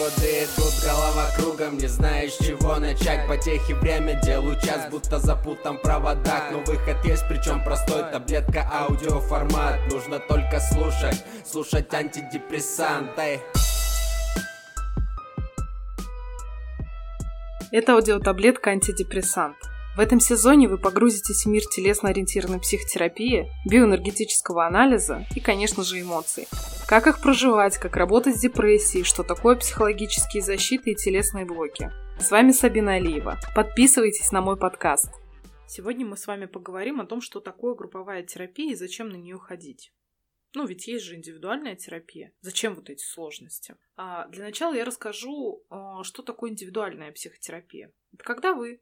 годы идут, голова кругом Не знаешь, чего начать Потехи время, делаю час, будто запутан в проводах Но выход есть, причем простой Таблетка, аудиоформат Нужно только слушать, слушать антидепрессанты Это аудиотаблетка антидепрессант. В этом сезоне вы погрузитесь в мир телесно-ориентированной психотерапии, биоэнергетического анализа и, конечно же, эмоций. Как их проживать, как работать с депрессией, что такое психологические защиты и телесные блоки. С вами Сабина Алиева. Подписывайтесь на мой подкаст. Сегодня мы с вами поговорим о том, что такое групповая терапия и зачем на нее ходить. Ну, ведь есть же индивидуальная терапия. Зачем вот эти сложности? А для начала я расскажу, а, что такое индивидуальная психотерапия. Это когда вы,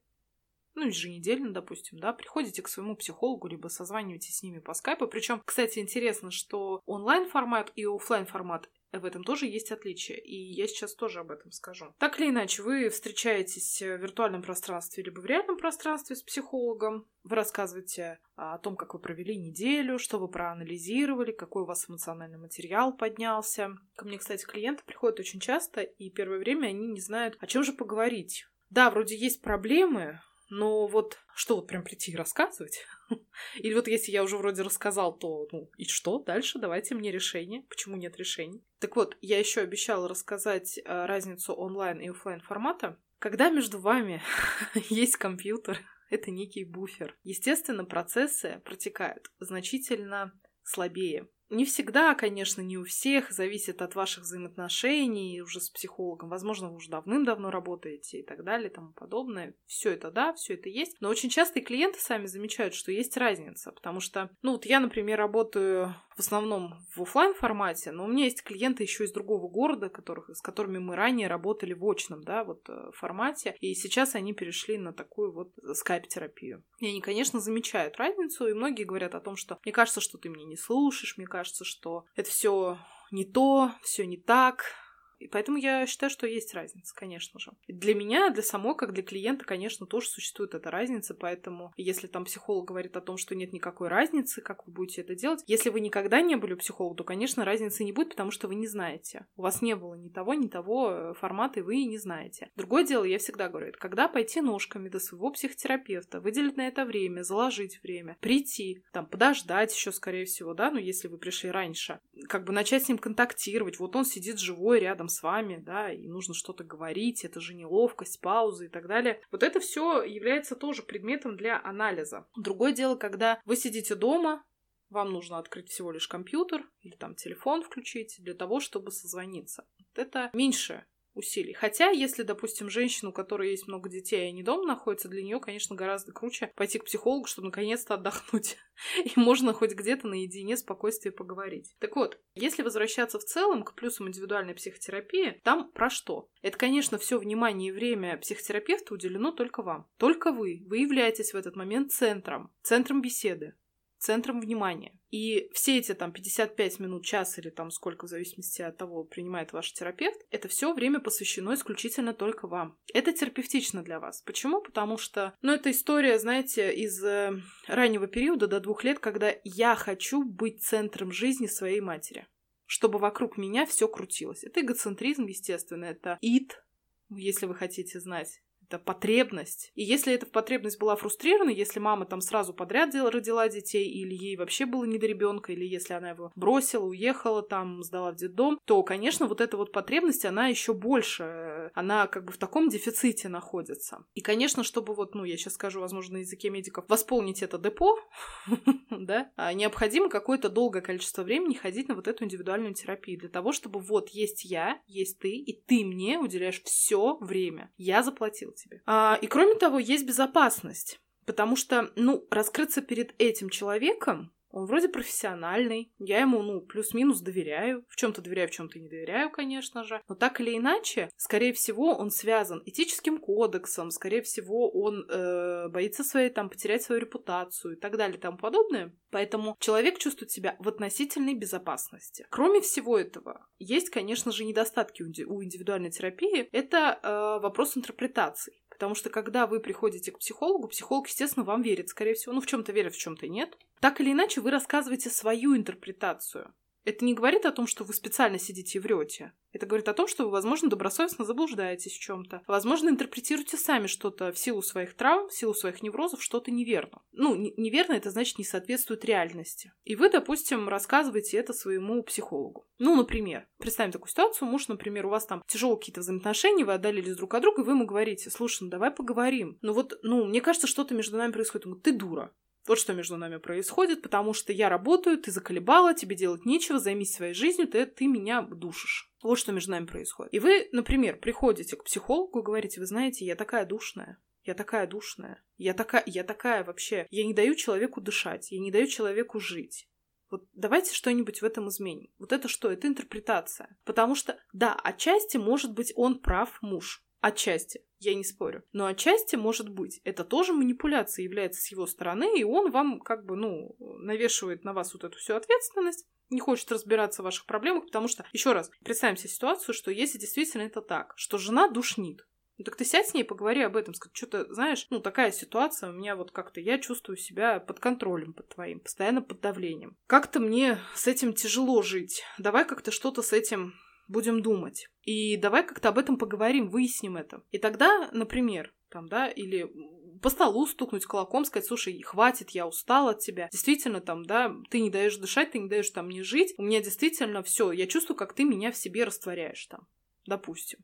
ну, еженедельно, допустим, да, приходите к своему психологу, либо созваниваетесь с ними по скайпу. Причем, кстати, интересно, что онлайн-формат и офлайн формат в этом тоже есть отличия, и я сейчас тоже об этом скажу. Так или иначе, вы встречаетесь в виртуальном пространстве либо в реальном пространстве с психологом, вы рассказываете о том, как вы провели неделю, что вы проанализировали, какой у вас эмоциональный материал поднялся. Ко мне, кстати, клиенты приходят очень часто, и первое время они не знают, о чем же поговорить. Да, вроде есть проблемы, но вот что вот прям прийти и рассказывать? Или вот если я уже вроде рассказал, то ну и что дальше? Давайте мне решение. Почему нет решений? Так вот, я еще обещала рассказать э, разницу онлайн и офлайн формата. Когда между вами есть компьютер, это некий буфер. Естественно, процессы протекают значительно слабее. Не всегда, конечно, не у всех, зависит от ваших взаимоотношений уже с психологом. Возможно, вы уже давным-давно работаете и так далее и тому подобное. Все это да, все это есть. Но очень часто и клиенты сами замечают, что есть разница, потому что, ну вот я, например, работаю в основном в офлайн формате, но у меня есть клиенты еще из другого города, которых, с которыми мы ранее работали в очном, да, вот э, формате, и сейчас они перешли на такую вот скайп-терапию. И они, конечно, замечают разницу, и многие говорят о том, что мне кажется, что ты меня не слушаешь, мне кажется, что это все не то, все не так, и поэтому я считаю, что есть разница, конечно же. Для меня, для самой, как для клиента, конечно, тоже существует эта разница, поэтому если там психолог говорит о том, что нет никакой разницы, как вы будете это делать, если вы никогда не были у психолога, то, конечно, разницы не будет, потому что вы не знаете. У вас не было ни того, ни того э, формата, и вы не знаете. Другое дело, я всегда говорю, это когда пойти ножками до своего психотерапевта, выделить на это время, заложить время, прийти, там, подождать еще, скорее всего, да, ну, если вы пришли раньше, как бы начать с ним контактировать, вот он сидит живой рядом с вами, да, и нужно что-то говорить, это же неловкость, паузы и так далее. Вот это все является тоже предметом для анализа. Другое дело, когда вы сидите дома, вам нужно открыть всего лишь компьютер или там телефон включить для того, чтобы созвониться. Вот это меньше усилий. Хотя, если, допустим, женщина, у которой есть много детей, и не дома находится, для нее, конечно, гораздо круче пойти к психологу, чтобы наконец-то отдохнуть. И можно хоть где-то наедине спокойствие поговорить. Так вот, если возвращаться в целом к плюсам индивидуальной психотерапии, там про что? Это, конечно, все внимание и время психотерапевта уделено только вам. Только вы. Вы являетесь в этот момент центром, центром беседы центром внимания. И все эти там 55 минут, час или там сколько, в зависимости от того, принимает ваш терапевт, это все время посвящено исключительно только вам. Это терапевтично для вас. Почему? Потому что, ну, это история, знаете, из э, раннего периода до двух лет, когда я хочу быть центром жизни своей матери чтобы вокруг меня все крутилось. Это эгоцентризм, естественно, это ид, если вы хотите знать это потребность. И если эта потребность была фрустрирована, если мама там сразу подряд родила детей, или ей вообще было не до ребенка, или если она его бросила, уехала, там, сдала в детдом, то, конечно, вот эта вот потребность, она еще больше, она как бы в таком дефиците находится. И, конечно, чтобы вот, ну, я сейчас скажу, возможно, на языке медиков, восполнить это депо, да, а необходимо какое-то долгое количество времени ходить на вот эту индивидуальную терапию для того, чтобы вот есть я, есть ты, и ты мне уделяешь все время. Я заплатил тебе. А, и кроме того, есть безопасность. Потому что, ну, раскрыться перед этим человеком, он вроде профессиональный, я ему, ну, плюс-минус доверяю. В чем-то доверяю, в чем-то не доверяю, конечно же. Но так или иначе, скорее всего, он связан этическим кодексом, скорее всего, он э, боится своей, там, потерять свою репутацию и так далее и тому подобное. Поэтому человек чувствует себя в относительной безопасности. Кроме всего этого, есть, конечно же, недостатки у индивидуальной терапии. Это э, вопрос интерпретаций. Потому что когда вы приходите к психологу, психолог, естественно, вам верит, скорее всего. Ну, в чем-то верит, в чем-то нет. Так или иначе, вы рассказываете свою интерпретацию это не говорит о том, что вы специально сидите и врете. Это говорит о том, что вы, возможно, добросовестно заблуждаетесь в чем-то. Возможно, интерпретируете сами что-то в силу своих травм, в силу своих неврозов, что-то неверно. Ну, неверно это значит не соответствует реальности. И вы, допустим, рассказываете это своему психологу. Ну, например, представим такую ситуацию, муж, например, у вас там тяжелые какие-то взаимоотношения, вы отдалились друг от друга, и вы ему говорите, слушай, ну давай поговорим. Ну вот, ну, мне кажется, что-то между нами происходит. Он говорит, ты дура. Вот что между нами происходит, потому что я работаю, ты заколебала, тебе делать нечего, займись своей жизнью, ты, ты меня душишь. Вот что между нами происходит. И вы, например, приходите к психологу говорите, вы знаете, я такая душная, я такая душная, я такая, я такая вообще, я не даю человеку дышать, я не даю человеку жить. Вот давайте что-нибудь в этом изменим. Вот это что? Это интерпретация. Потому что, да, отчасти, может быть, он прав, муж. Отчасти, я не спорю. Но отчасти, может быть, это тоже манипуляция является с его стороны, и он вам как бы, ну, навешивает на вас вот эту всю ответственность, не хочет разбираться в ваших проблемах, потому что, еще раз, представим себе ситуацию, что если действительно это так, что жена душнит, ну так ты сядь с ней, поговори об этом, скажи, что-то, знаешь, ну такая ситуация, у меня вот как-то, я чувствую себя под контролем под твоим, постоянно под давлением. Как-то мне с этим тяжело жить, давай как-то что-то с этим будем думать. И давай как-то об этом поговорим, выясним это. И тогда, например, там, да, или по столу стукнуть кулаком, сказать, слушай, хватит, я устал от тебя. Действительно, там, да, ты не даешь дышать, ты не даешь там мне жить. У меня действительно все, я чувствую, как ты меня в себе растворяешь там, допустим.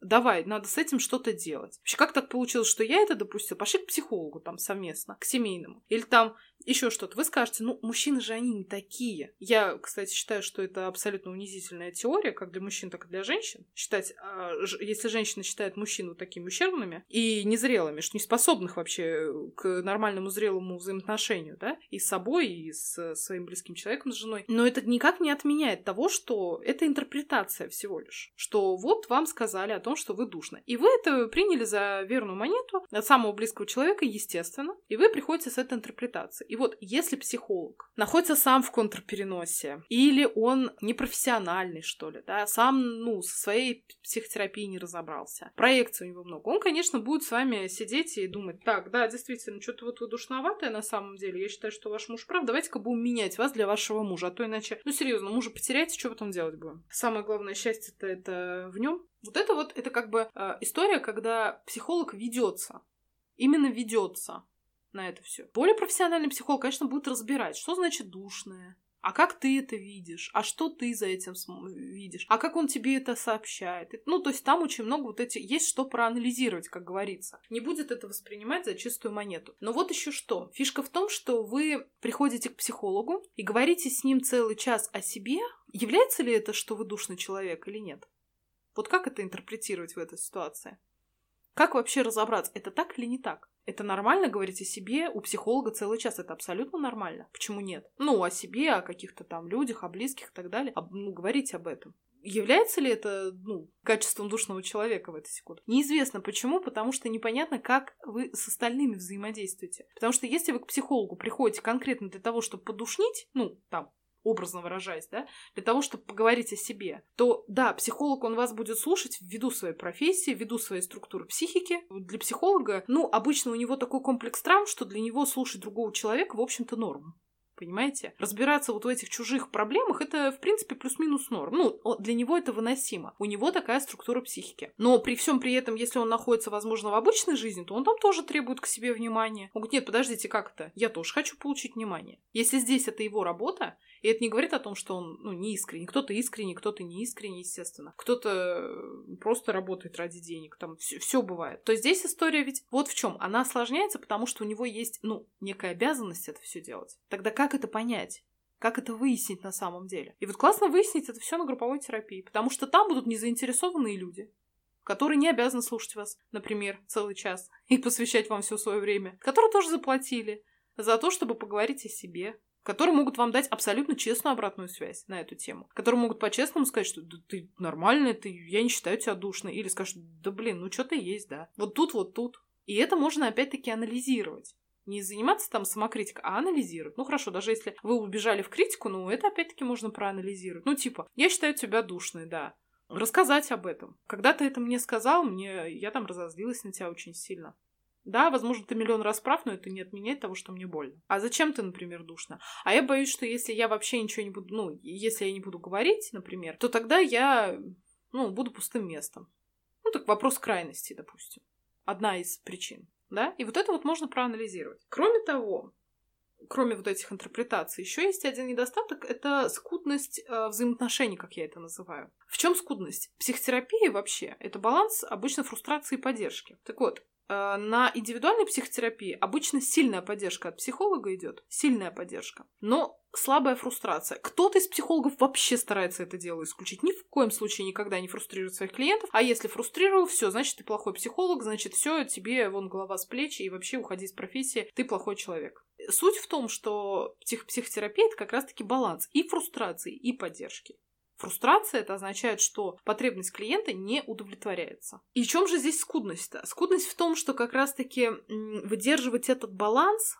Давай, надо с этим что-то делать. Вообще, как так получилось, что я это допустил? Пошли к психологу там совместно, к семейному. Или там еще что-то. Вы скажете, ну, мужчины же они не такие. Я, кстати, считаю, что это абсолютно унизительная теория, как для мужчин, так и для женщин. Считать, а, если женщина считает мужчину такими ущербными и незрелыми, что не способных вообще к нормальному зрелому взаимоотношению, да, и с собой, и с своим близким человеком, с женой. Но это никак не отменяет того, что это интерпретация всего лишь. Что вот вам сказали о том, что вы душно. И вы это приняли за верную монету от самого близкого человека, естественно, и вы приходите с этой интерпретацией. И вот если психолог находится сам в контрпереносе, или он непрофессиональный, что ли, да, сам, ну, со своей психотерапией не разобрался, проекций у него много, он, конечно, будет с вами сидеть и думать, так, да, действительно, что-то вот вы душноватая на самом деле, я считаю, что ваш муж прав, давайте-ка будем менять вас для вашего мужа, а то иначе, ну, серьезно, мужа потеряете, что потом делать будем? Самое главное счастье-то это в нем. Вот это вот, это как бы э, история, когда психолог ведется, именно ведется на это все. Более профессиональный психолог, конечно, будет разбирать, что значит душное, а как ты это видишь? А что ты за этим видишь? А как он тебе это сообщает? Ну, то есть там очень много вот эти... Есть что проанализировать, как говорится. Не будет это воспринимать за чистую монету. Но вот еще что. Фишка в том, что вы приходите к психологу и говорите с ним целый час о себе. Является ли это, что вы душный человек или нет? Вот как это интерпретировать в этой ситуации? Как вообще разобраться, это так или не так? Это нормально говорить о себе у психолога целый час. Это абсолютно нормально. Почему нет? Ну, о себе, о каких-то там людях, о близких и так далее. Об, ну, говорить об этом. Является ли это, ну, качеством душного человека в этой секунде? Неизвестно почему, потому что непонятно, как вы с остальными взаимодействуете. Потому что если вы к психологу приходите конкретно для того, чтобы подушнить, ну, там, образно выражаясь, да, для того, чтобы поговорить о себе, то да, психолог, он вас будет слушать ввиду своей профессии, ввиду своей структуры психики. Для психолога, ну, обычно у него такой комплекс травм, что для него слушать другого человека, в общем-то, норм. Понимаете? Разбираться вот в этих чужих проблемах это, в принципе, плюс-минус норм. Ну, для него это выносимо. У него такая структура психики. Но при всем при этом, если он находится, возможно, в обычной жизни, то он там тоже требует к себе внимания. Он говорит, нет, подождите, как это? Я тоже хочу получить внимание. Если здесь это его работа, и это не говорит о том, что он ну, не искренний. Кто-то искренний, кто-то не искренний, естественно. Кто-то просто работает ради денег. Там все бывает. То здесь история ведь вот в чем. Она осложняется, потому что у него есть, ну, некая обязанность это все делать. Тогда как это понять? Как это выяснить на самом деле? И вот классно выяснить это все на групповой терапии, потому что там будут незаинтересованные люди, которые не обязаны слушать вас, например, целый час и посвящать вам все свое время, которые тоже заплатили за то, чтобы поговорить о себе, которые могут вам дать абсолютно честную обратную связь на эту тему, которые могут по-честному сказать, что да, ты нормальный, ты, я не считаю тебя душной, или скажут, да блин, ну что-то есть, да, вот тут, вот тут. И это можно опять-таки анализировать. Не заниматься там самокритикой, а анализировать. Ну хорошо, даже если вы убежали в критику, ну это опять-таки можно проанализировать. Ну типа, я считаю тебя душной, да. Рассказать об этом. Когда ты это мне сказал, мне я там разозлилась на тебя очень сильно Да, возможно, ты миллион раз прав, но это не отменяет того, что мне больно. А зачем ты, например, душно? А я боюсь, что если я вообще ничего не буду, ну, если я не буду говорить, например, то тогда я, ну, буду пустым местом. Ну, так вопрос крайности, допустим. Одна из причин. Да? И вот это вот можно проанализировать. Кроме того, кроме вот этих интерпретаций, еще есть один недостаток — это скудность э, взаимоотношений, как я это называю. В чем скудность? Психотерапия вообще — это баланс обычно фрустрации и поддержки. Так вот, на индивидуальной психотерапии обычно сильная поддержка от психолога идет, сильная поддержка. Но слабая фрустрация. Кто-то из психологов вообще старается это дело исключить. Ни в коем случае никогда не фрустрирует своих клиентов. А если фрустрировал, все, значит, ты плохой психолог, значит, все, тебе вон голова с плеч, и вообще уходи из профессии, ты плохой человек. Суть в том, что псих психотерапия это как раз-таки баланс и фрустрации, и поддержки. Фрустрация это означает, что потребность клиента не удовлетворяется. И в чем же здесь скудность-то? Скудность в том, что как раз-таки выдерживать этот баланс,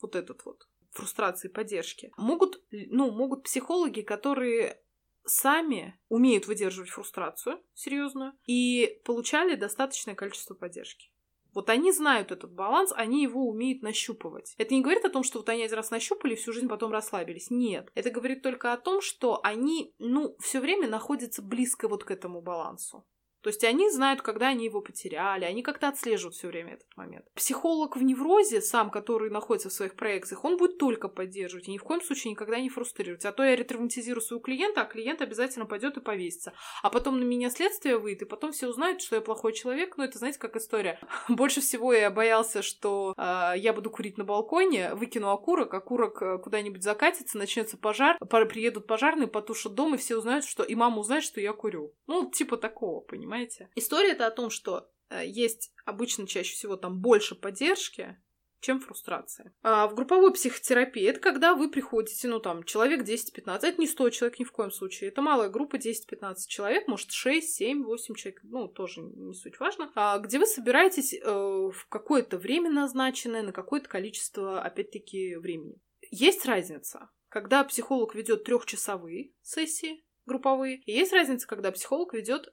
вот этот вот, фрустрации, поддержки, могут, ну, могут психологи, которые сами умеют выдерживать фрустрацию серьезную и получали достаточное количество поддержки. Вот они знают этот баланс, они его умеют нащупывать. Это не говорит о том, что вот они один раз нащупали, всю жизнь потом расслабились. Нет. Это говорит только о том, что они, ну, все время находятся близко вот к этому балансу. То есть они знают, когда они его потеряли, они как-то отслеживают все время этот момент. Психолог в неврозе, сам, который находится в своих проекциях, он будет только поддерживать и ни в коем случае никогда не фрустрировать. А то я ретравматизирую своего клиента, а клиент обязательно пойдет и повесится. А потом на меня следствие выйдет, и потом все узнают, что я плохой человек. Ну, это, знаете, как история. Больше всего я боялся, что э, я буду курить на балконе, выкину окурок, окурок э, куда-нибудь закатится, начнется пожар, приедут пожарные, потушат дом, и все узнают, что... И мама узнает, что я курю. Ну, типа такого, понимаете? Понимаете? История это о том, что э, есть обычно чаще всего там больше поддержки, чем фрустрация. А в групповой психотерапии это когда вы приходите, ну там, человек 10-15, это не 100 человек ни в коем случае, это малая группа 10-15 человек, может 6, 7, 8 человек, ну тоже не суть важно, а, где вы собираетесь э, в какое-то время назначенное, на какое-то количество, опять-таки, времени. Есть разница, когда психолог ведет трехчасовые сессии групповые, и есть разница, когда психолог ведет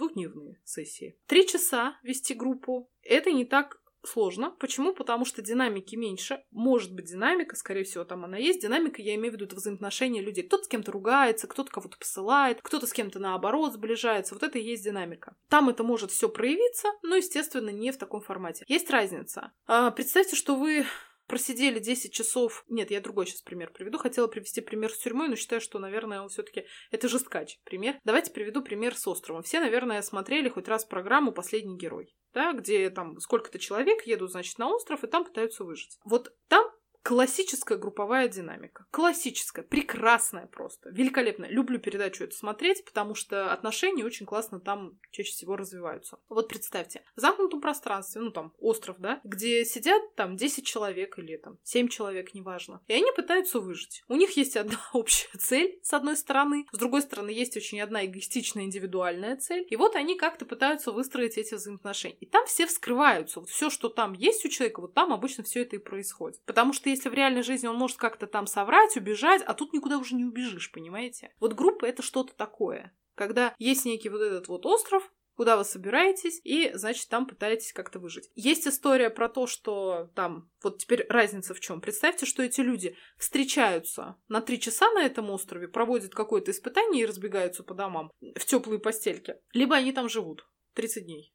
двухдневные сессии. Три часа вести группу – это не так сложно. Почему? Потому что динамики меньше. Может быть динамика, скорее всего, там она есть. Динамика, я имею в виду, это взаимоотношения людей. Кто-то с кем-то ругается, кто-то кого-то посылает, кто-то с кем-то наоборот сближается. Вот это и есть динамика. Там это может все проявиться, но, естественно, не в таком формате. Есть разница. А, представьте, что вы просидели 10 часов... Нет, я другой сейчас пример приведу. Хотела привести пример с тюрьмой, но считаю, что, наверное, он все таки Это жесткач пример. Давайте приведу пример с островом. Все, наверное, смотрели хоть раз программу «Последний герой», да, где там сколько-то человек едут, значит, на остров, и там пытаются выжить. Вот там Классическая групповая динамика. Классическая, прекрасная просто, великолепная. Люблю передачу это смотреть, потому что отношения очень классно там чаще всего развиваются. Вот представьте, в замкнутом пространстве, ну там остров, да, где сидят там 10 человек или там 7 человек, неважно, и они пытаются выжить. У них есть одна общая цель, с одной стороны, с другой стороны есть очень одна эгоистичная индивидуальная цель, и вот они как-то пытаются выстроить эти взаимоотношения. И там все вскрываются. Вот все, что там есть у человека, вот там обычно все это и происходит. Потому что если в реальной жизни он может как-то там соврать, убежать, а тут никуда уже не убежишь, понимаете? Вот группа — это что-то такое. Когда есть некий вот этот вот остров, куда вы собираетесь, и, значит, там пытаетесь как-то выжить. Есть история про то, что там, вот теперь разница в чем. Представьте, что эти люди встречаются на три часа на этом острове, проводят какое-то испытание и разбегаются по домам в теплые постельки. Либо они там живут 30 дней.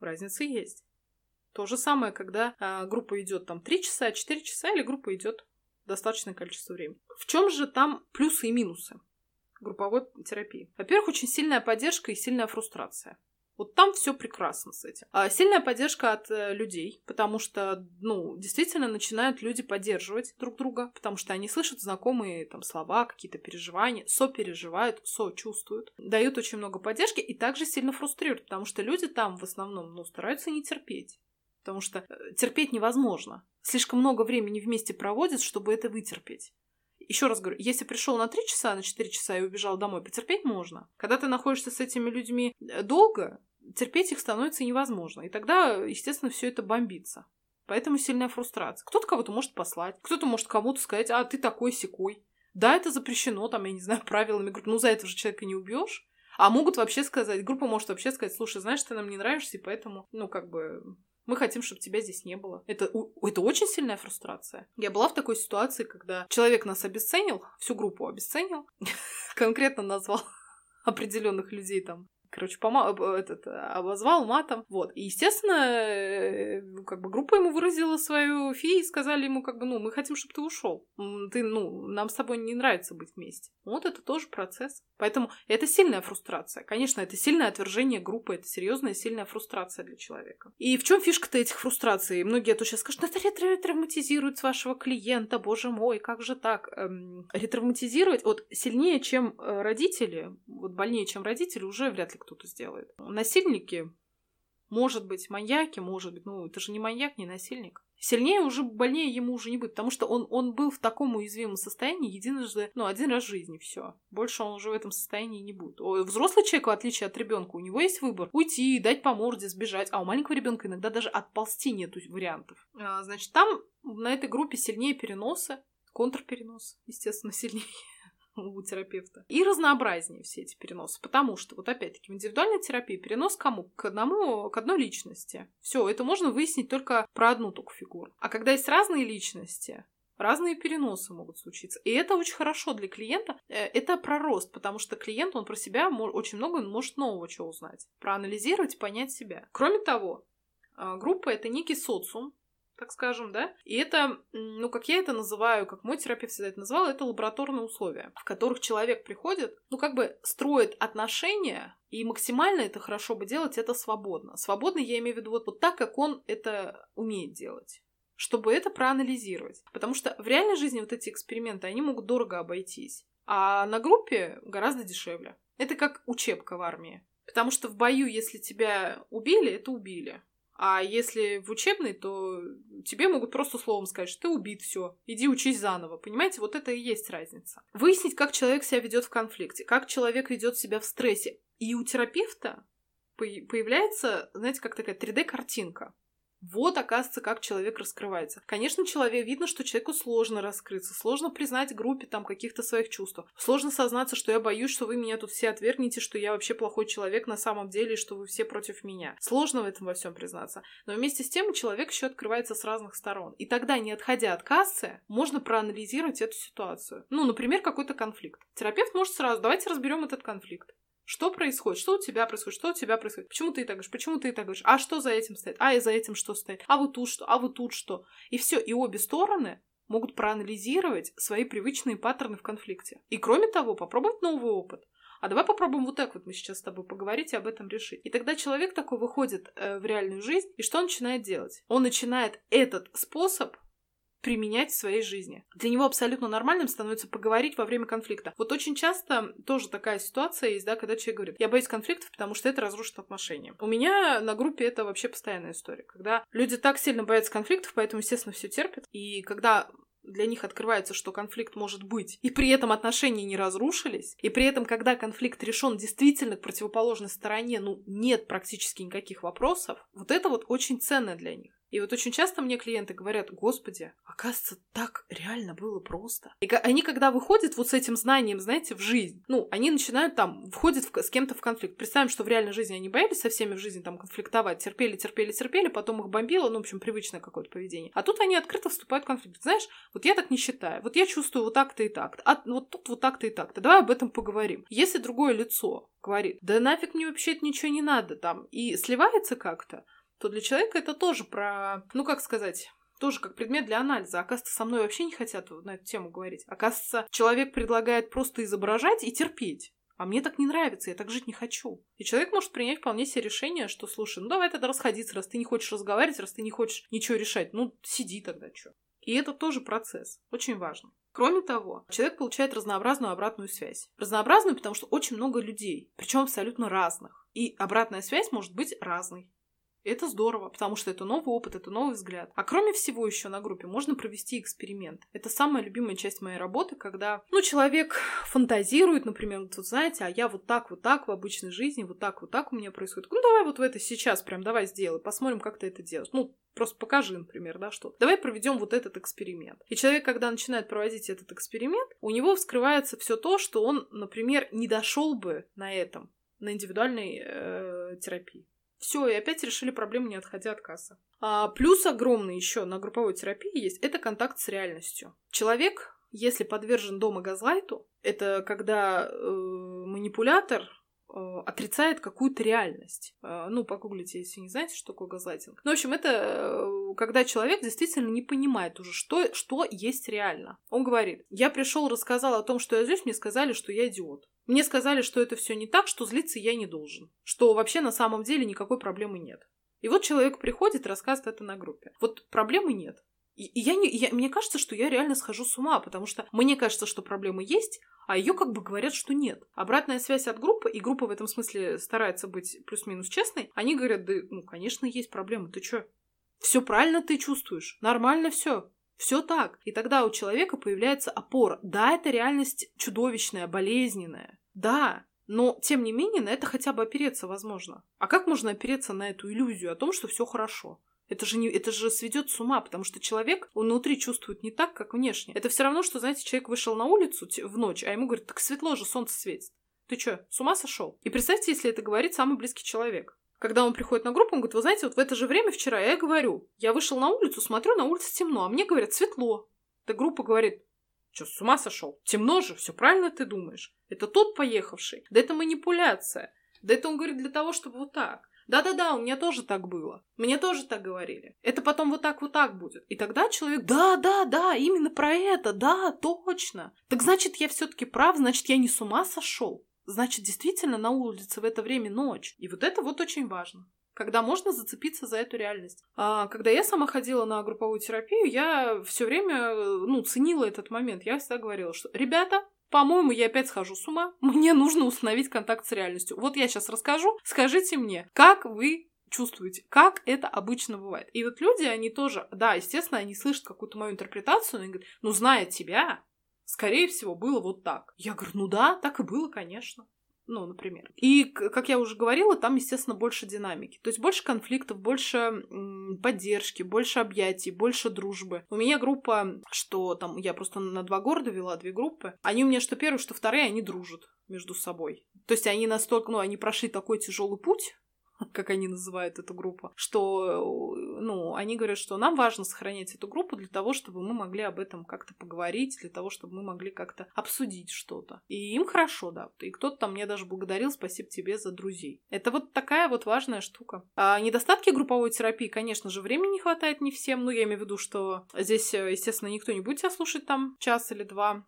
Разница есть. То же самое, когда а, группа идет там 3 часа, 4 часа, или группа идет достаточное количество времени. В чем же там плюсы и минусы групповой терапии? Во-первых, очень сильная поддержка и сильная фрустрация. Вот там все прекрасно с этим. А сильная поддержка от э, людей, потому что, ну, действительно начинают люди поддерживать друг друга, потому что они слышат знакомые там слова, какие-то переживания, сопереживают, сочувствуют, дают очень много поддержки и также сильно фрустрируют, потому что люди там в основном, ну, стараются не терпеть потому что э, терпеть невозможно. Слишком много времени вместе проводят, чтобы это вытерпеть. Еще раз говорю, если пришел на 3 часа, на 4 часа и убежал домой, потерпеть можно. Когда ты находишься с этими людьми э, долго, терпеть их становится невозможно. И тогда, естественно, все это бомбится. Поэтому сильная фрустрация. Кто-то кого-то может послать, кто-то может кому-то сказать, а ты такой секой. Да, это запрещено, там, я не знаю, правилами группы. Ну, за этого же человека не убьешь. А могут вообще сказать, группа может вообще сказать, слушай, знаешь, ты нам не нравишься, и поэтому, ну, как бы, Мы хотим, чтобы тебя здесь не было. Это, это очень сильная фрустрация. Я была в такой ситуации, когда человек нас обесценил, всю группу обесценил, конкретно назвал определенных людей там короче, пома этот, обозвал матом. Вот. И, естественно, э, как бы группа ему выразила свою фи и сказали ему, как бы, ну, мы хотим, чтобы ты ушел. Ты, ну, нам с тобой не нравится быть вместе. Вот это тоже процесс. Поэтому это сильная фрустрация. Конечно, это сильное отвержение группы, это серьезная сильная фрустрация для человека. И в чем фишка-то этих фрустраций? Многие тут сейчас скажут, ну, это ретравматизирует вашего клиента, боже мой, как же так? Эм, ретравматизировать, вот сильнее, чем э, родители, вот больнее, чем родители, уже вряд ли кто-то сделает. Насильники, может быть, маньяки, может быть, ну, это же не маньяк, не насильник. Сильнее уже, больнее ему уже не будет, потому что он, он был в таком уязвимом состоянии единожды, ну, один раз в жизни, все. Больше он уже в этом состоянии не будет. Взрослый человек, в отличие от ребенка, у него есть выбор. Уйти, дать по морде, сбежать. А у маленького ребенка иногда даже отползти нету вариантов. А, значит, там на этой группе сильнее переносы, контрперенос, естественно, сильнее у терапевта. И разнообразнее все эти переносы. Потому что, вот опять-таки, в индивидуальной терапии перенос кому? К одному, к одной личности. Все, это можно выяснить только про одну только фигуру. А когда есть разные личности, Разные переносы могут случиться. И это очень хорошо для клиента. Э, это про рост, потому что клиент, он про себя очень много может нового чего узнать. Проанализировать, понять себя. Кроме того, а, группа — это некий социум, так скажем, да. И это, ну, как я это называю, как мой терапевт всегда это называл, это лабораторные условия, в которых человек приходит, ну, как бы строит отношения, и максимально это хорошо бы делать это свободно. Свободно я имею в виду вот, вот так, как он это умеет делать чтобы это проанализировать. Потому что в реальной жизни вот эти эксперименты, они могут дорого обойтись. А на группе гораздо дешевле. Это как учебка в армии. Потому что в бою, если тебя убили, это убили. А если в учебной, то тебе могут просто словом сказать, что ты убит, все, иди учись заново. Понимаете, вот это и есть разница. Выяснить, как человек себя ведет в конфликте, как человек ведет себя в стрессе. И у терапевта появляется, знаете, как такая 3D-картинка. Вот, оказывается, как человек раскрывается. Конечно, человек, видно, что человеку сложно раскрыться, сложно признать группе там каких-то своих чувств. Сложно сознаться, что я боюсь, что вы меня тут все отвергнете, что я вообще плохой человек на самом деле, что вы все против меня. Сложно в этом во всем признаться. Но вместе с тем человек еще открывается с разных сторон. И тогда, не отходя от кассы, можно проанализировать эту ситуацию. Ну, например, какой-то конфликт. Терапевт может сразу, давайте разберем этот конфликт. Что происходит? Что у тебя происходит? Что у тебя происходит? Почему ты так говоришь? Почему ты так говоришь? А что за этим стоит? А и за этим что стоит? А вот тут что? А вот тут что? И все. И обе стороны могут проанализировать свои привычные паттерны в конфликте. И кроме того, попробовать новый опыт. А давай попробуем вот так вот мы сейчас с тобой поговорить и об этом решить. И тогда человек такой выходит э, в реальную жизнь, и что он начинает делать? Он начинает этот способ применять в своей жизни. Для него абсолютно нормальным становится поговорить во время конфликта. Вот очень часто тоже такая ситуация есть, да, когда человек говорит, я боюсь конфликтов, потому что это разрушит отношения. У меня на группе это вообще постоянная история, когда люди так сильно боятся конфликтов, поэтому, естественно, все терпят. И когда для них открывается, что конфликт может быть, и при этом отношения не разрушились, и при этом, когда конфликт решен действительно к противоположной стороне, ну, нет практически никаких вопросов, вот это вот очень ценно для них. И вот очень часто мне клиенты говорят, господи, оказывается, так реально было просто. И они, когда выходят вот с этим знанием, знаете, в жизнь, ну, они начинают там, входят в, с кем-то в конфликт. Представим, что в реальной жизни они боялись со всеми в жизни там конфликтовать, терпели, терпели, терпели, потом их бомбило, ну, в общем, привычное какое-то поведение. А тут они открыто вступают в конфликт. Знаешь, вот я так не считаю, вот я чувствую вот так-то и так-то, а вот тут вот так-то и так-то. Давай об этом поговорим. Если другое лицо говорит, да нафиг мне вообще это ничего не надо там, и сливается как-то, то для человека это тоже про, ну как сказать, тоже как предмет для анализа. Оказывается, со мной вообще не хотят на эту тему говорить. Оказывается, человек предлагает просто изображать и терпеть. А мне так не нравится, я так жить не хочу. И человек может принять вполне себе решение, что, слушай, ну давай тогда расходиться, раз ты не хочешь разговаривать, раз ты не хочешь ничего решать, ну сиди тогда, что. И это тоже процесс, очень важно. Кроме того, человек получает разнообразную обратную связь. Разнообразную, потому что очень много людей, причем абсолютно разных. И обратная связь может быть разной. Это здорово, потому что это новый опыт, это новый взгляд. А кроме всего еще на группе можно провести эксперимент. Это самая любимая часть моей работы, когда, ну, человек фантазирует, например, вот, вот знаете, а я вот так, вот так в обычной жизни, вот так, вот так у меня происходит. Ну, давай вот в это сейчас прям, давай сделай, посмотрим, как ты это делаешь. Ну, Просто покажи, например, да, что. Давай проведем вот этот эксперимент. И человек, когда начинает проводить этот эксперимент, у него вскрывается все то, что он, например, не дошел бы на этом, на индивидуальной э, терапии. Все, и опять решили проблему, не отходя от кассы. А, плюс огромный еще на групповой терапии есть – это контакт с реальностью. Человек, если подвержен дома газлайту, это когда э, манипулятор Э, отрицает какую-то реальность. Э, ну, погуглите, если не знаете, что такое газлайтинг. Ну, в общем, это э, когда человек действительно не понимает уже, что, что есть реально. Он говорит, я пришел, рассказал о том, что я злюсь, мне сказали, что я идиот. Мне сказали, что это все не так, что злиться я не должен. Что вообще на самом деле никакой проблемы нет. И вот человек приходит рассказывает это на группе. Вот проблемы нет. И, я не, я, мне кажется, что я реально схожу с ума, потому что мне кажется, что проблемы есть, а ее как бы говорят, что нет. Обратная связь от группы, и группа в этом смысле старается быть плюс-минус честной, они говорят, да, ну, конечно, есть проблемы, ты чё? Все правильно ты чувствуешь, нормально все. Все так. И тогда у человека появляется опора. Да, это реальность чудовищная, болезненная. Да, но, тем не менее, на это хотя бы опереться возможно. А как можно опереться на эту иллюзию о том, что все хорошо? Это же, не, это же сведет с ума, потому что человек, он внутри чувствует не так, как внешне. Это все равно, что, знаете, человек вышел на улицу в ночь, а ему говорят, так светло же, солнце светит. Ты что, с ума сошел? И представьте, если это говорит самый близкий человек. Когда он приходит на группу, он говорит, вы знаете, вот в это же время вчера я говорю, я вышел на улицу, смотрю, на улице темно, а мне говорят, светло. Эта группа говорит, что, с ума сошел? Темно же, все правильно ты думаешь. Это тот поехавший. Да это манипуляция. Да это он говорит для того, чтобы вот так. Да-да-да, у меня тоже так было. Мне тоже так говорили. Это потом вот так вот так будет. И тогда человек, да-да-да, именно про это, да, точно. Так значит, я все-таки прав, значит, я не с ума сошел. Значит, действительно на улице в это время ночь. И вот это вот очень важно когда можно зацепиться за эту реальность. А, когда я сама ходила на групповую терапию, я все время ну, ценила этот момент. Я всегда говорила, что ребята, по-моему, я опять схожу с ума. Мне нужно установить контакт с реальностью. Вот я сейчас расскажу. Скажите мне, как вы чувствуете, как это обычно бывает. И вот люди, они тоже, да, естественно, они слышат какую-то мою интерпретацию, но они говорят, ну, зная тебя, скорее всего, было вот так. Я говорю, ну да, так и было, конечно. Ну, например. И, как я уже говорила, там, естественно, больше динамики. То есть больше конфликтов, больше поддержки, больше объятий, больше дружбы. У меня группа, что там, я просто на два города вела, две группы. Они у меня что первые, что вторые, они дружат между собой. То есть они настолько, ну, они прошли такой тяжелый путь, как они называют эту группу, что, ну, они говорят, что нам важно сохранять эту группу для того, чтобы мы могли об этом как-то поговорить, для того, чтобы мы могли как-то обсудить что-то. И им хорошо, да. И кто-то там мне даже благодарил, спасибо тебе за друзей. Это вот такая вот важная штука. А недостатки групповой терапии, конечно же, времени не хватает не всем. Ну, я имею в виду, что здесь, естественно, никто не будет тебя слушать там час или два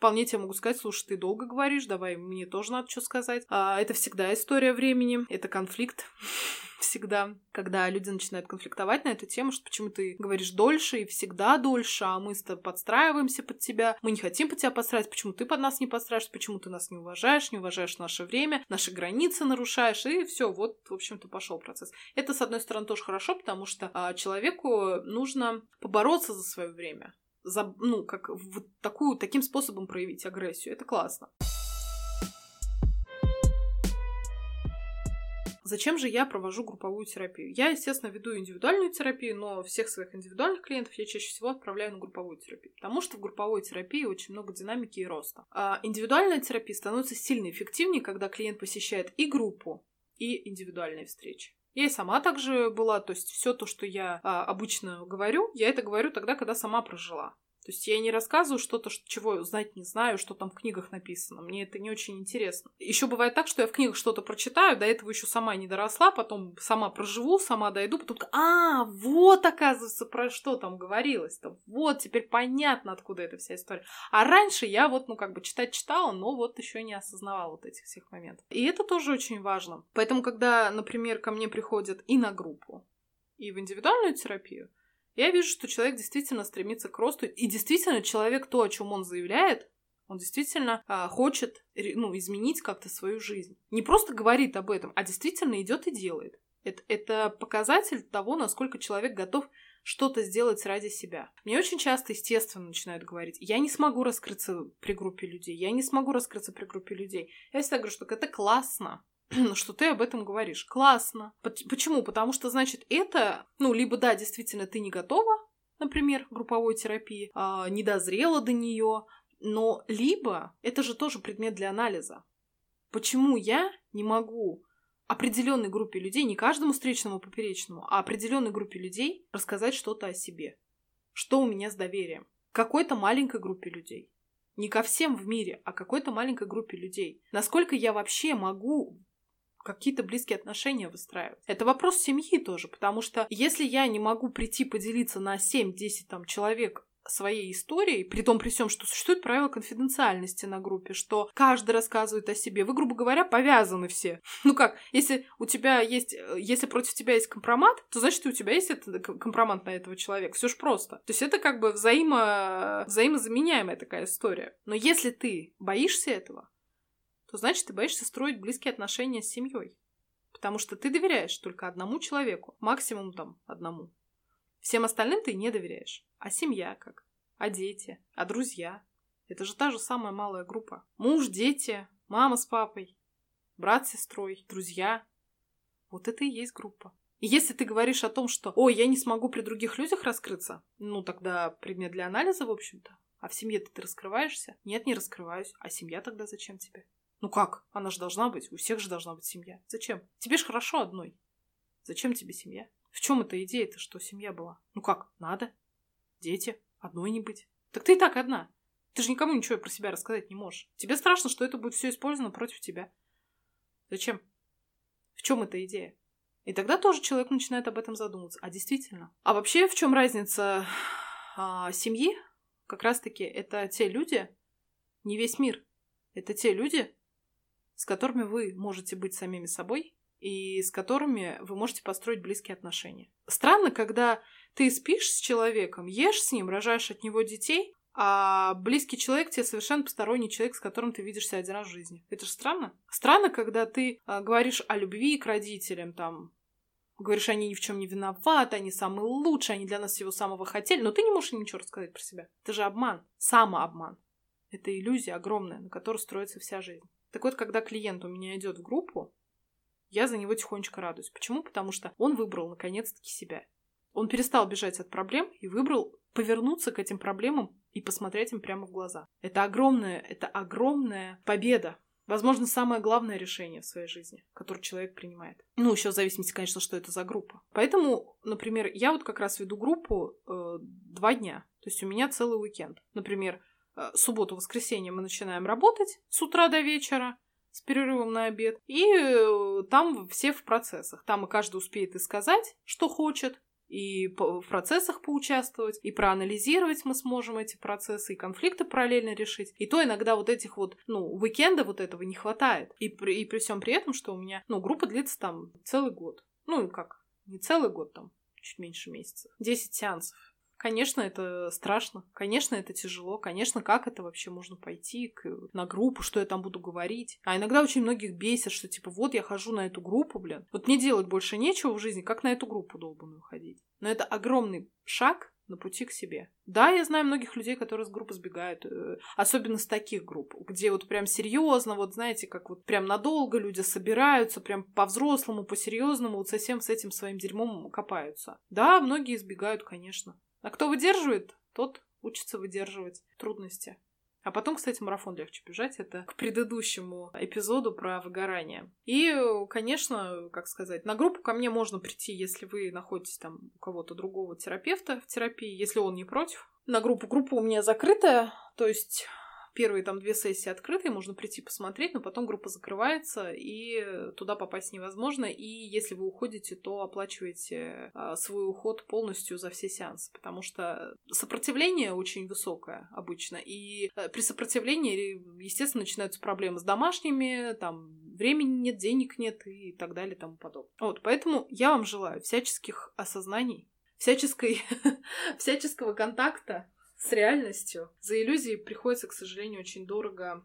вполне тебе могу сказать, слушай, ты долго говоришь, давай, мне тоже надо что сказать. А, это всегда история времени, это конфликт всегда, когда люди начинают конфликтовать на эту тему, что почему ты говоришь дольше и всегда дольше, а мы с тобой подстраиваемся под тебя, мы не хотим под тебя подстраиваться, почему ты под нас не подстраиваешься, почему ты нас не уважаешь, не уважаешь наше время, наши границы нарушаешь, и все, вот, в общем-то, пошел процесс. Это, с одной стороны, тоже хорошо, потому что а, человеку нужно побороться за свое время за, ну, как вот такую, таким способом проявить агрессию. Это классно. Зачем же я провожу групповую терапию? Я, естественно, веду индивидуальную терапию, но всех своих индивидуальных клиентов я чаще всего отправляю на групповую терапию, потому что в групповой терапии очень много динамики и роста. А индивидуальная терапия становится сильно эффективнее, когда клиент посещает и группу, и индивидуальные встречи. Я и сама также была, то есть все то, что я а, обычно говорю, я это говорю тогда, когда сама прожила. То есть я не рассказываю что-то, чего знать не знаю, что там в книгах написано. Мне это не очень интересно. Еще бывает так, что я в книгах что-то прочитаю, до этого еще сама не доросла, потом сама проживу, сама дойду, потом а, вот оказывается, про что там говорилось-то. Вот, теперь понятно, откуда эта вся история. А раньше я вот, ну, как бы читать читала, но вот еще не осознавала вот этих всех моментов. И это тоже очень важно. Поэтому, когда, например, ко мне приходят и на группу, и в индивидуальную терапию, я вижу, что человек действительно стремится к росту, и действительно человек то, о чем он заявляет, он действительно а, хочет ну, изменить как-то свою жизнь. Не просто говорит об этом, а действительно идет и делает. Это, это показатель того, насколько человек готов что-то сделать ради себя. Мне очень часто, естественно, начинают говорить, я не смогу раскрыться при группе людей, я не смогу раскрыться при группе людей. Я всегда говорю, что это классно, что ты об этом говоришь. Классно. Почему? Потому что, значит, это, ну, либо да, действительно, ты не готова, например, групповой терапии, а, не дозрела до нее, но либо это же тоже предмет для анализа. Почему я не могу определенной группе людей, не каждому встречному поперечному, а определенной группе людей рассказать что-то о себе. Что у меня с доверием? Какой-то маленькой группе людей. Не ко всем в мире, а какой-то маленькой группе людей. Насколько я вообще могу какие-то близкие отношения выстраивать. Это вопрос семьи тоже, потому что если я не могу прийти поделиться на 7-10 там человек своей историей, при том при всем, что существует правило конфиденциальности на группе, что каждый рассказывает о себе. Вы, грубо говоря, повязаны все. Ну как, если у тебя есть, если против тебя есть компромат, то значит у тебя есть этот компромат на этого человека. Все ж просто. То есть это как бы взаимо, взаимозаменяемая такая история. Но если ты боишься этого, то значит ты боишься строить близкие отношения с семьей. Потому что ты доверяешь только одному человеку, максимум там одному. Всем остальным ты не доверяешь. А семья как? А дети? А друзья? Это же та же самая малая группа. Муж, дети, мама с папой, брат с сестрой, друзья. Вот это и есть группа. И если ты говоришь о том, что «Ой, я не смогу при других людях раскрыться», ну, тогда предмет для анализа, в общем-то. А в семье-то ты раскрываешься? Нет, не раскрываюсь. А семья тогда зачем тебе? Ну как? Она же должна быть. У всех же должна быть семья. Зачем? Тебе ж хорошо одной. Зачем тебе семья? В чем эта идея-то, что семья была? Ну как, надо. Дети. Одной не быть. Так ты и так одна. Ты же никому ничего про себя рассказать не можешь. Тебе страшно, что это будет все использовано против тебя. Зачем? В чем эта идея? И тогда тоже человек начинает об этом задумываться. А действительно? А вообще в чем разница а, семьи? Как раз-таки это те люди, не весь мир. Это те люди, с которыми вы можете быть самими собой и с которыми вы можете построить близкие отношения. Странно, когда ты спишь с человеком, ешь с ним, рожаешь от него детей, а близкий человек тебе совершенно посторонний человек, с которым ты видишься один раз в жизни. Это же странно. Странно, когда ты а, говоришь о любви к родителям, там, говоришь, они ни в чем не виноваты, они самые лучшие, они для нас всего самого хотели, но ты не можешь им ничего рассказать про себя. Это же обман, самообман. Это иллюзия огромная, на которой строится вся жизнь. Так вот, когда клиент у меня идет в группу, я за него тихонечко радуюсь. Почему? Потому что он выбрал наконец-таки себя. Он перестал бежать от проблем и выбрал повернуться к этим проблемам и посмотреть им прямо в глаза. Это огромная, это огромная победа. Возможно, самое главное решение в своей жизни, которое человек принимает. Ну, еще в зависимости, конечно, что это за группа. Поэтому, например, я вот как раз веду группу э, два дня. То есть у меня целый уикенд. Например, субботу-воскресенье мы начинаем работать с утра до вечера с перерывом на обед. И э, там все в процессах. Там и каждый успеет и сказать, что хочет, и в процессах поучаствовать, и проанализировать мы сможем эти процессы, и конфликты параллельно решить. И то иногда вот этих вот, ну, уикенда вот этого не хватает. И при, и при всем при этом, что у меня, ну, группа длится там целый год. Ну, как, не целый год там, чуть меньше месяца. 10 сеансов. Конечно, это страшно, конечно, это тяжело, конечно, как это вообще можно пойти к, на группу, что я там буду говорить. А иногда очень многих бесит, что типа вот я хожу на эту группу, блин. Вот мне делать больше нечего в жизни, как на эту группу долбанную ходить. Но это огромный шаг на пути к себе. Да, я знаю многих людей, которые с группы сбегают, э, особенно с таких групп, где вот прям серьезно, вот знаете, как вот прям надолго люди собираются, прям по-взрослому, по-серьезному, вот совсем с этим своим дерьмом копаются. Да, многие избегают, конечно. А кто выдерживает, тот учится выдерживать трудности. А потом, кстати, марафон легче бежать. Это к предыдущему эпизоду про выгорание. И, конечно, как сказать, на группу ко мне можно прийти, если вы находитесь там у кого-то другого терапевта в терапии, если он не против. На группу. Группа у меня закрытая, то есть Первые там две сессии открытые, можно прийти посмотреть, но потом группа закрывается, и туда попасть невозможно. И если вы уходите, то оплачиваете а, свой уход полностью за все сеансы, потому что сопротивление очень высокое обычно. И э, при сопротивлении, естественно, начинаются проблемы с домашними, там времени нет, денег нет и так далее и тому подобное. Вот, поэтому я вам желаю всяческих осознаний, всяческой, всяческого контакта с реальностью. За иллюзии приходится, к сожалению, очень дорого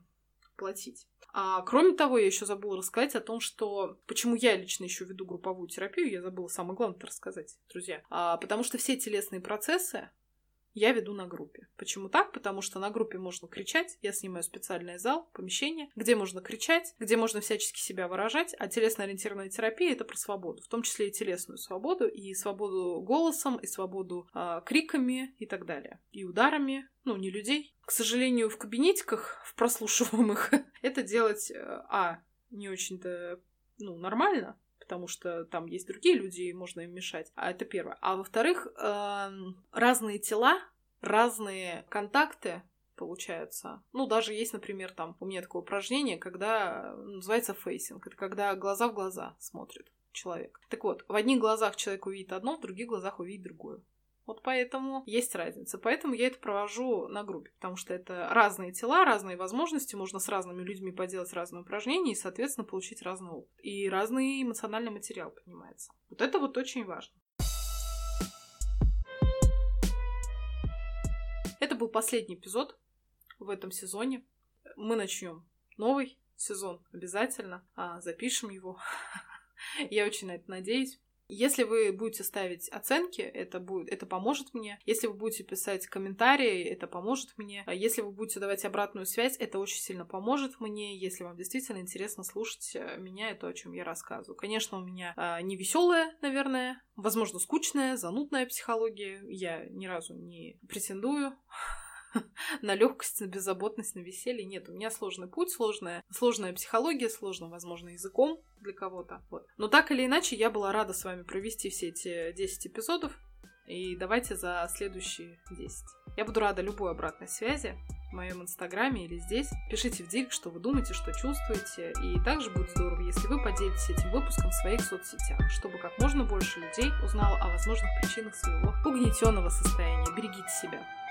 платить. А кроме того, я еще забыла рассказать о том, что почему я лично еще веду групповую терапию, я забыла самое главное рассказать, друзья. А, потому что все телесные процессы, я веду на группе. Почему так? Потому что на группе можно кричать. Я снимаю специальный зал, помещение, где можно кричать, где можно всячески себя выражать. А телесно-ориентированная терапия это про свободу, в том числе и телесную свободу, и свободу голосом, и свободу э, криками и так далее. И ударами, ну, не людей. К сожалению, в кабинетиках, в прослушиваемых, это делать, э, а, не очень-то ну, нормально, потому что там есть другие люди, и можно им мешать. А это первое. А во-вторых, эм, разные тела, разные контакты получаются. Ну, даже есть, например, там у меня такое упражнение, когда называется facing. Это когда глаза в глаза смотрит человек. Так вот, в одних глазах человек увидит одно, в других глазах увидит другое. Вот поэтому есть разница. Поэтому я это провожу на группе, потому что это разные тела, разные возможности, можно с разными людьми поделать разные упражнения и, соответственно, получить разный опыт. И разный эмоциональный материал поднимается. Вот это вот очень важно. Это был последний эпизод в этом сезоне. Мы начнем новый сезон обязательно, а запишем его. Я очень на это надеюсь. Если вы будете ставить оценки, это будет, это поможет мне. Если вы будете писать комментарии, это поможет мне. А если вы будете давать обратную связь, это очень сильно поможет мне. Если вам действительно интересно слушать э, меня и то, о чем я рассказываю. Конечно, у меня э, не веселая, наверное, возможно, скучная, занудная психология. Я ни разу не претендую на легкость, на беззаботность, на веселье. Нет, у меня сложный путь, сложная, сложная психология, сложно, возможно, языком для кого-то. Вот. Но так или иначе, я была рада с вами провести все эти 10 эпизодов. И давайте за следующие 10. Я буду рада любой обратной связи в моем инстаграме или здесь. Пишите в директ, что вы думаете, что чувствуете. И также будет здорово, если вы поделитесь этим выпуском в своих соцсетях, чтобы как можно больше людей узнало о возможных причинах своего угнетенного состояния. Берегите себя.